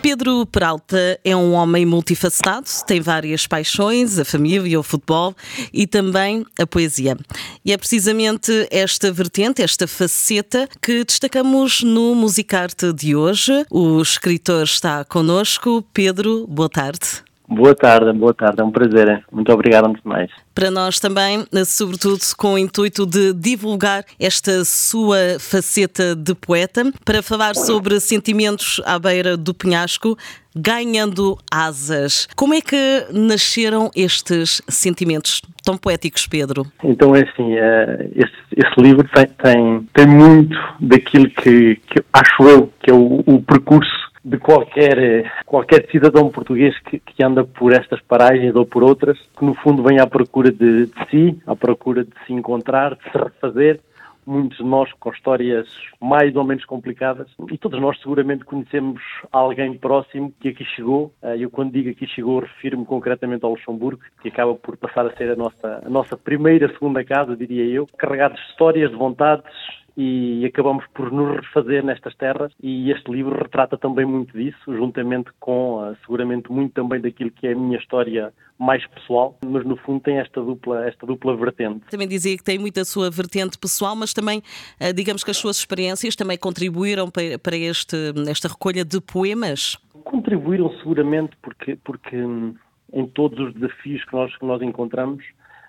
Pedro Peralta é um homem multifacetado, tem várias paixões, a família, o futebol e também a poesia. E é precisamente esta vertente, esta faceta, que destacamos no Musicarte de hoje. O escritor está connosco. Pedro, boa tarde. Boa tarde, boa tarde, é um prazer. Muito obrigado antes de mais. Para nós também, sobretudo com o intuito de divulgar esta sua faceta de poeta, para falar sobre sentimentos à beira do penhasco, ganhando asas. Como é que nasceram estes sentimentos tão poéticos, Pedro? Então é assim, eh, esse, esse livro tem, tem, tem, muito daquilo que, que acho eu que é o, o percurso de qualquer, qualquer cidadão português que, que, anda por estas paragens ou por outras, que no fundo vem à procura de, de si, à procura de se encontrar, de se refazer. Muitos de nós com histórias mais ou menos complicadas e todos nós seguramente conhecemos alguém próximo que aqui chegou. Eh, eu quando digo aqui chegou refiro-me concretamente ao Luxemburgo, que acaba por passar a ser a nossa, a nossa primeira, segunda casa, diria eu, carregados de histórias, de vontades, e acabamos por nos refazer nestas terras e este livro retrata também muito disso, juntamente com ah, seguramente muito também daquilo que é a minha história mais pessoal, mas no fundo tem esta dupla, esta dupla vertente. Também dizia que tem muito a sua vertente pessoal, mas também ah, digamos que as suas experiências também contribuíram para este, esta recolha de poemas? Contribuíram seguramente porque, porque hum, em todos os desafios que nós, que nós encontramos,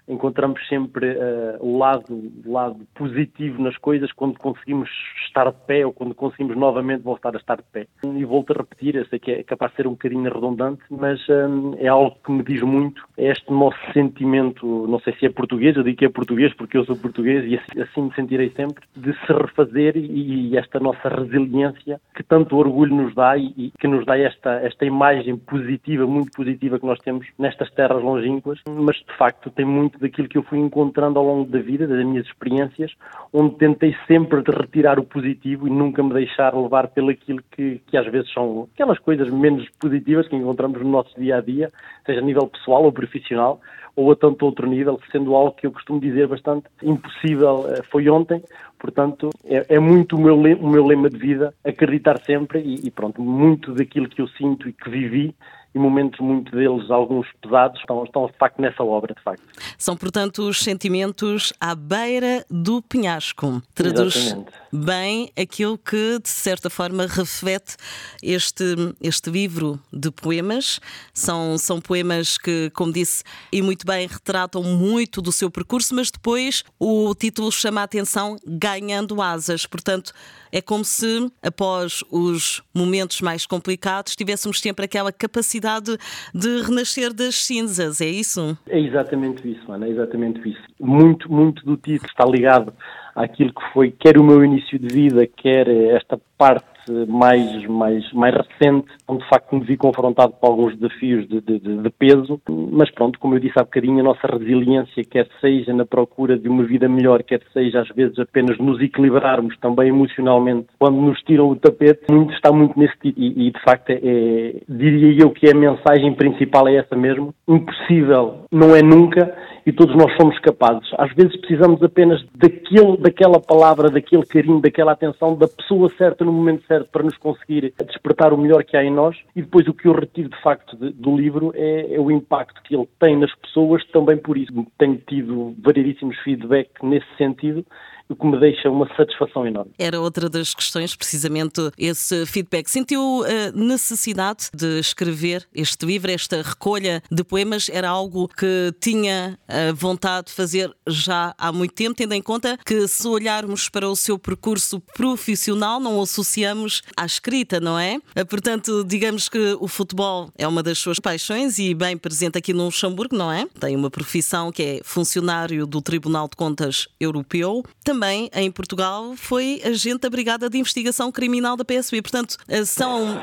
encontramos sempre uh, o, lado, lado positivo nas coisas quando conseguimos estar de pé ou quando conseguimos novamente voltar a estar de pé. E volto a repetir, eu sei que é capaz de ser um bocadinho redundante, mas um, é algo que me diz muito, é este nosso sentimento, não sei se é português, eu digo que é português porque eu sou português e assim, assim me sentirei sempre, de se refazer e, e, esta nossa resiliência que tanto orgulho nos dá e, e que nos dá esta, esta imagem positiva, muito positiva que nós temos nestas terras longínquas, mas de facto tem muito daquilo que eu fui encontrando ao longo da vida, das minhas experiências, onde tentei sempre retirar o positivo e nunca me deixar levar pelo aquilo que, que às vezes são aquelas coisas menos positivas que encontramos no nosso dia a dia, seja a nível pessoal ou profissional, ou a tanto outro nível, sendo algo que eu costumo dizer bastante impossível eh, foi ontem, portanto é, é muito o meu, o meu lema de vida, acreditar sempre e, e pronto, muito daquilo que eu sinto e que vivi e momentos muito deles, alguns pesados, estão, estão de facto nessa obra, de facto. São, portanto, os sentimentos à beira do penhasco. Traduz Exatamente. bem aquilo que, de certa forma, reflete este, este livro de poemas. São, são poemas que, como disse, e muito bem, retratam muito do seu percurso, mas depois o título chama a atenção Ganhando Asas. Portanto, é como se, após os momentos mais complicados, tivéssemos sempre aquela capacidade de renascer das cinzas, é isso? É exatamente isso, Ana, é exatamente isso. Muito, muito do título está ligado àquilo que foi quer o meu início de vida, quer esta parte mais, mais, mais recente, onde de facto me vi confrontado com alguns desafios de, de, de, peso, mas pronto, como eu disse há bocadinho, a nossa resiliência, quer seja na procura de uma vida melhor, quer seja às vezes apenas nos equilibrarmos também emocionalmente, quando nos tiram o tapete, muito, está muito nesse tipo. E, e de facto, é, é, diria eu que a mensagem principal é essa mesmo. Impossível não é nunca e todos nós somos capazes. Às vezes precisamos apenas daquele, daquela palavra, daquele carinho, daquela atenção da pessoa certa no momento certo para nos conseguir despertar o melhor que há em nós. E depois o que eu retiro de facto de, do livro é, é, o impacto que ele tem nas pessoas, também por isso tenho tido variedíssimos feedback nesse sentido o que me deixa uma satisfação enorme. Era outra das questões, precisamente esse feedback. Sentiu a eh, necessidade de escrever este livro, esta recolha de poemas? Era algo que tinha a vontade de fazer já há muito tempo, tendo em conta que se olharmos para o seu percurso profissional, não o associamos à escrita, não é? Eh, portanto, digamos que o futebol é uma das suas paixões e bem presente aqui no Luxemburgo, não é? Tem uma profissão que é funcionário do Tribunal de Contas Europeu. Também também em Portugal foi agente da Brigada de Investigação Criminal da PSB. Portanto, eh, são.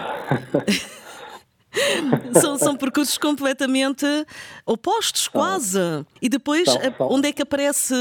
são, são percursos completamente opostos, quase. E depois, São, são. onde é que aparece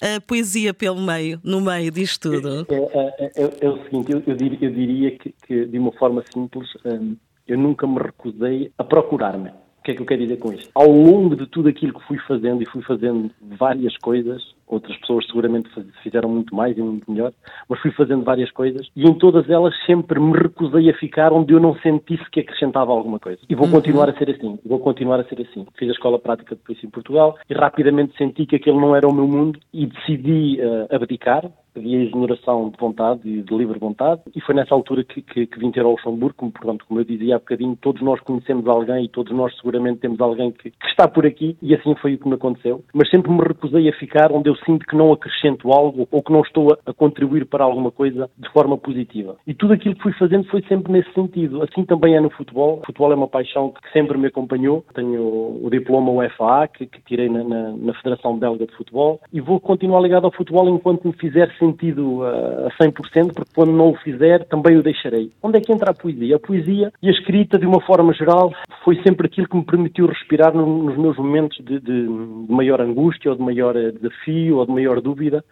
a poesia pelo meio, no meio disto tudo? É, é- é- é o seguinte, eu, eu dir- eu diria que, que, de uma forma simples, hum, eu nunca me recusei a procurar-me. O que é que eu quero dizer com isto? Ao longo de tudo aquilo que fui fazendo, e fui fazendo várias coisas, outras pessoas seguramente fizeram muito mais e muito melhor, mas fui fazendo várias coisas, e em todas elas sempre me recusei a ficar onde eu não sentisse que acrescentava alguma coisa. E vou continuar a ser assim, vou continuar a ser assim. Fiz a escola prática de polícia em Portugal, e rapidamente senti que aquele não era o meu mundo, e decidi eh, abdicar, pedi a exoneração de vontade e de livre vontade, e foi nessa altura que, que, que vim ter ao Luxemburgo, como, portanto, como eu dizia há bocadinho, todos nós conhecemos alguém e todos nós seguramente temos alguém que, que está por aqui, e assim foi o que me aconteceu. Mas sempre me recusei a ficar onde eu sinto que não acrescento algo ou que não estou a, a contribuir para alguma coisa de forma positiva. E tudo aquilo que fui fazendo foi sempre nesse sentido. Assim também é no futebol. O futebol é uma paixão que sempre me acompanhou. Tenho o diploma UFA, que, que tirei na, na, na Federação Belga de Futebol, e vou continuar ligado ao futebol enquanto me fizer sentido a 100%, porque quando não o fizer, também o deixarei. Onde é que entra a poesia? A poesia e a escrita, de uma forma geral, foi sempre aquilo que me permitiu respirar no- nos meus momentos de, de- de maior angústia, ou de maior eh, desafio, ou de maior dúvida.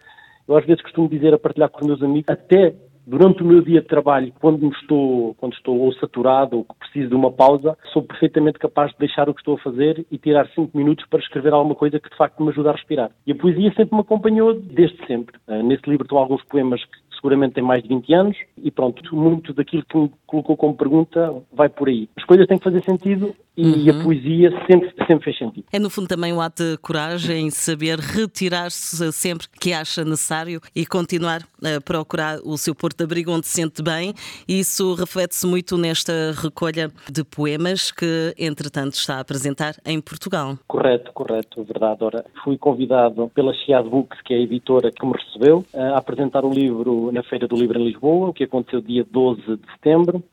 Eu às vezes costumo dizer, a partilhar com os meus amigos, até durante o meu dia de trabalho, quando estou, quando estou ou saturado ou que preciso de uma pausa, sou perfeitamente capaz de deixar o que estou a fazer e tirar cinco minutos para escrever alguma coisa que de facto me ajuda a respirar. E a poesia sempre me acompanhou desde sempre. Uh, nesse livro estão alguns poemas que seguramente têm mais de 20 anos e pronto, muito daquilo que me colocou como pergunta vai por aí. As coisas têm que fazer sentido e a poesia sempre, sempre fez sentido. É no fundo também um ato de coragem, saber retirar-se sempre que acha necessário e continuar a procurar o seu porto de abrigo onde se sente bem. E isso reflete-se muito nesta recolha de poemas que, entretanto, está a apresentar em Portugal. Correto, correto, verdade. Ora, fui convidado pela Chiad Books, que é a editora que me recebeu, a apresentar o livro na Feira do Livro em Lisboa, o que aconteceu dia 12 de setembro.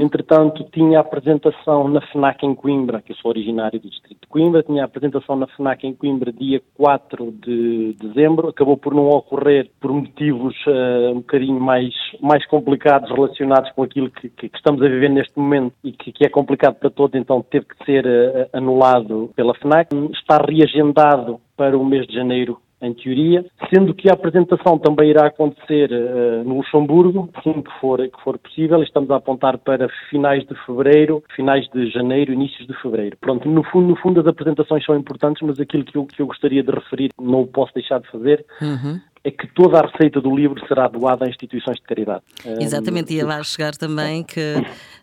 Entretanto, tinha apresentação na FNAC em Coimbra, que eu sou originário do distrito de Coimbra, tinha apresentação na FNAC em Coimbra dia 4 de dezembro, acabou por não ocorrer por motivos eh, um bocadinho mais, mais complicados relacionados com aquilo que, que- que estamos a viver neste momento e que, que é complicado para todos, então teve que ser eh, anulado pela FNAC. Está reagendado para o mês de janeiro em teoria, sendo que a apresentação também irá acontecer eh, no Luxemburgo, assim que for, que for possível, estamos a apontar para finais de fevereiro, finais de janeiro, inícios de fevereiro. Pronto, no fundo, no fundo as apresentações são importantes, mas aquilo que eu, que eu gostaria de referir, não o posso deixar de fazer, é que toda a receita do livro será doada a instituições de caridade. Exatamente, e Eh, vai chegar também que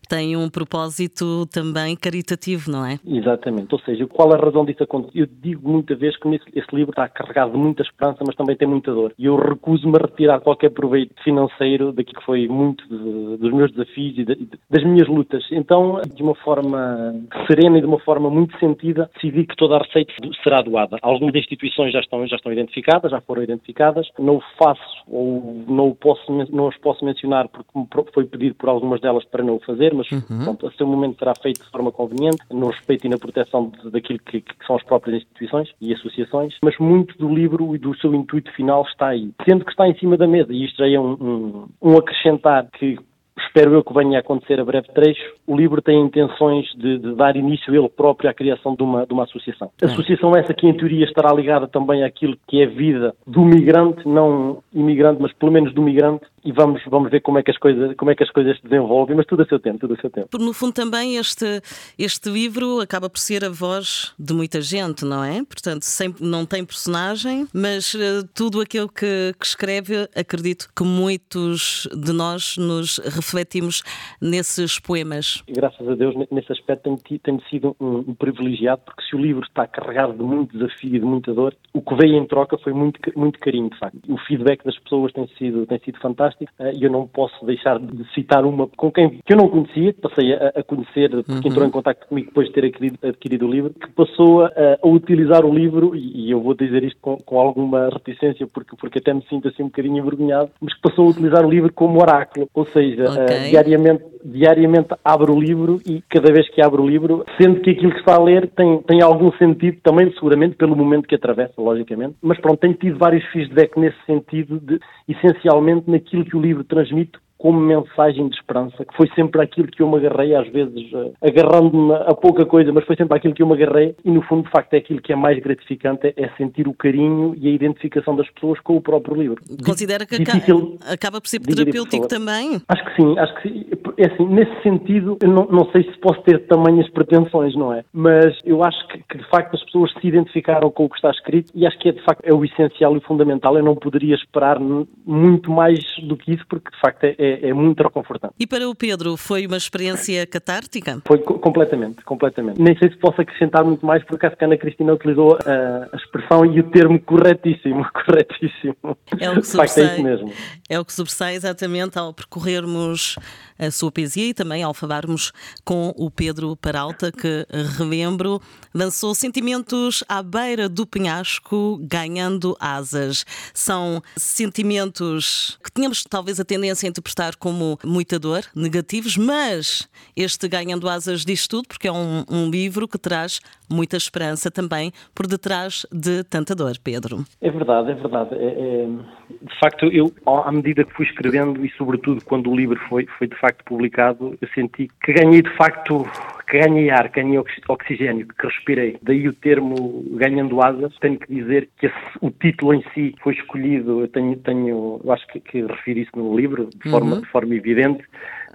tem um propósito também caritativo, não é? Exatamente, ou seja, qual a razão disso acontecer? Eu digo muita vez que esse livro está carregado de muita esperança, mas também tem muita dor. E eu recuso-me a retirar qualquer proveito financeiro daquilo que foi muito de- dos meus desafios e de- das minhas lutas. Então, de uma forma serena e de uma forma muito sentida, decidi que toda a receita será doada. Algumas instituições já estão, já estão identificadas, já foram identificadas. Não o faço ou não, o posso, não as posso mencionar porque foi pedido por algumas delas para não o fazer, mas pronto, a seu momento será feito de forma conveniente, no respeito e na proteção de- daquilo que, que são as próprias instituições e associações, mas muito do livro e do seu intuito final está aí. Sendo que está em cima da mesa, e isto já é um, um, um acrescentar que espero eu que venha a acontecer a breve trecho, o livro tem intenções de, de dar início ele próprio à criação de uma, de uma associação. Associação essa que em teoria estará ligada também àquilo que é a vida do migrante, não imigrante, mas pelo menos do migrante, e vamos, vamos ver como é, que as coisas, como é que as coisas se desenvolvem, mas tudo a seu tempo, tudo a seu tempo. No fundo, também este, este livro acaba por ser a voz de muita gente, não é? Portanto, sem, não tem personagem, mas eh, tudo aquilo que, que escreve, acredito que muitos de nós nos refletimos nesses poemas. Graças a Deus, nesse aspecto, tenho, tenho sido um, um privilegiado, porque se o livro está carregado de muito desafio e de muita dor, o que veio em troca foi muito, muito carinho, de facto. O feedback das pessoas tem sido, tem sido fantástico eh, e eu não posso deixar de citar uma com quem que eu não conhecia, que passei a, a conhecer, porque entrou em contato comigo depois de ter adquirido, adquirido o livro, que passou a, a utilizar o livro, e, e eu vou dizer isto com, com alguma reticência, porque, porque até me sinto assim um bocadinho envergonhado, mas que passou a utilizar o livro como oráculo, ou seja, eh, diariamente, diariamente abro o livro e cada vez que abro o livro, sendo que aquilo que está a ler tem, tem algum sentido, também seguramente pelo momento que atravessa, logicamente, mas pronto, tenho tido vários feedback nesse sentido, de, essencialmente naquilo que o livro transmite como mensagem de esperança, que foi sempre aquilo que eu me agarrei, às vezes uh, agarrando-me a pouca coisa, mas foi sempre aquilo que eu me agarrei, e no fundo, de facto, é aquilo que é mais gratificante, é sentir o carinho e a identificação das pessoas com o próprio livro. Considera que Difícil acaba por ser terapêutico também? Acho que sim, acho que sim. É assim, nesse sentido, eu não, não sei se posso ter tamanhas pretensões, não é? Mas eu acho que, que, de facto as pessoas se identificaram com o que está escrito e acho que é de facto é o essencial e o fundamental. Eu não poderia esperar muito mais do que isso, porque de facto é, é, é muito reconfortante. E para o Pedro, foi uma experiência catártica? Foi completamente, completamente. Nem sei se posso acrescentar muito mais, porque acho que a Ana Cristina utilizou a, a expressão e o termo corretíssimo, corretíssimo. É o que sobressai, é isso mesmo. É o que sobressai exatamente ao percorrermos a sua poesia e também ao falarmos com o Pedro Paralta, que, relembro, lançou Sentimentos à beira do penhasco, ganhando asas. São sentimentos que tínhamos talvez a tendência a interpretar como muita dor, negativos, mas este Ganhando Asas diz tudo, porque é um, um livro que traz muita esperança também por detrás de tanta dor, Pedro. É verdade, é verdade. É, é, de facto, eu, à medida que fui escrevendo e, sobretudo, quando o livro foi, foi de facto publicado, eu senti que ganhei de facto que ganhei ar, que ganhei oxigênio, que respirei. Daí o termo ganhando asas. Tenho que dizer que esse, o título em si foi escolhido, eu tenho, tenho eu acho que, que refiro isso no livro, de forma, uhum. de forma evidente.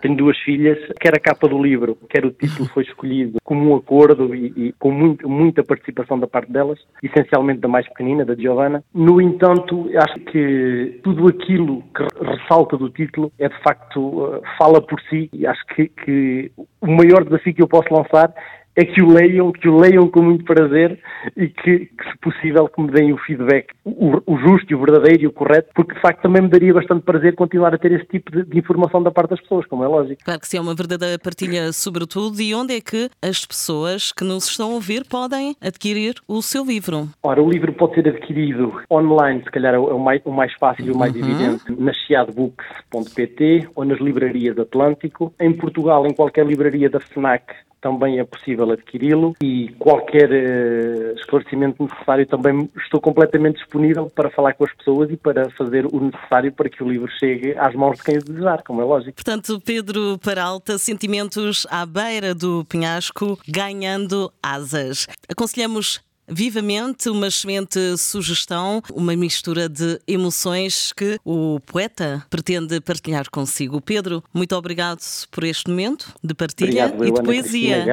Tenho duas filhas, quer a capa do livro, quer o título foi escolhido como um acordo e, e com muito, muita participação da parte delas, essencialmente da mais pequenina, da Giovanna. No entanto, acho que tudo aquilo que ressalta do título é de facto, uh, fala por si e acho que, que o maior desafio que eu posso lançar é que o leiam, que o leiam com muito prazer e que, que se possível, que me deem o feedback, o, o, justo e o verdadeiro e o correto, porque de facto também me daria bastante prazer continuar a ter esse tipo de, de informação da parte das pessoas, como é lógico. Claro que sim, é uma verdadeira partilha sobretudo. E onde é que as pessoas que nos estão a ouvir podem adquirir o seu livro? Ora, o livro pode ser adquirido online, se calhar é o mais, o mais fácil e o mais uhum. evidente, na chiadbooks.pt ou nas livrarias Atlântico. Em Portugal, em qualquer livraria da FNAC, também é possível adquiri-lo e qualquer uh, esclarecimento necessário também estou completamente disponível para falar com as pessoas e para fazer o necessário para que o livro chegue às mãos de quem o desejar, como é lógico. Portanto, Pedro Paralta, Sentimentos à beira do penhasco, ganhando asas. Aconselhamos vivamente uma excelente sugestão, uma mistura de emoções que o poeta pretende partilhar consigo. Pedro, muito obrigado por este momento de partilha obrigado, e de poesia.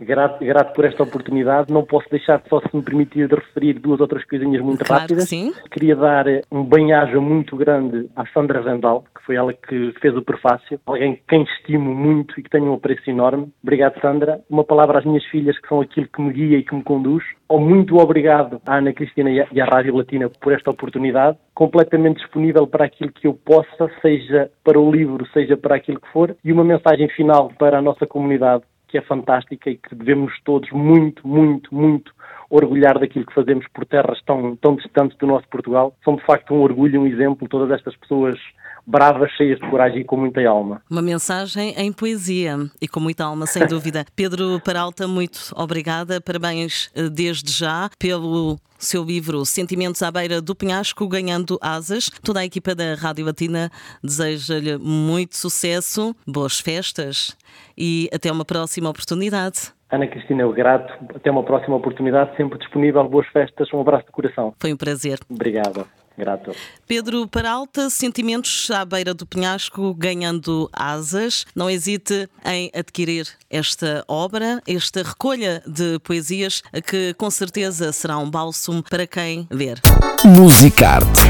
Grato, grato, por esta oportunidade. Não posso deixar, só se me permitir, de referir duas ou três coisinhas muito claro rápidas. Que sim. Queria dar um bem-aja muito grande à Sandra Zendal, que foi ela que fez o prefácio. Alguém quem estimo muito e que tenho um apreço enorme. Obrigado, Sandra. Uma palavra às minhas filhas, que são aquilo que me guia e que me conduz muito obrigado à Ana Cristina e à Rádio Latina por esta oportunidade, completamente disponível para aquilo que eu possa, seja para o livro, seja para aquilo que for, e uma mensagem final para a nossa comunidade que é fantástica e que devemos todos muito, muito, muito orgulhar daquilo que fazemos por terras tão, tão distantes do nosso Portugal. São de facto um orgulho, um exemplo, todas estas pessoas bravas, cheias de coragem e com muita alma. Uma mensagem em poesia e com muita alma, sem dúvida. Pedro Peralta, muito obrigada. Parabéns eh, desde já pelo seu livro Sentimentos à Beira do Penhasco, Ganhando Asas. Toda a equipa da Rádio Latina deseja-lhe muito sucesso, boas festas e até uma próxima oportunidade. Ana Cristina, eu grato. Até uma próxima oportunidade, sempre disponível. Boas festas, um abraço de coração. Foi um prazer. Obrigado. Grato. Pedro Peralta, sentimentos à beira do penhasco, ganhando asas. Não hesite em adquirir esta obra, esta recolha de poesias, que com certeza será um bálsamo para quem ver. Musicarte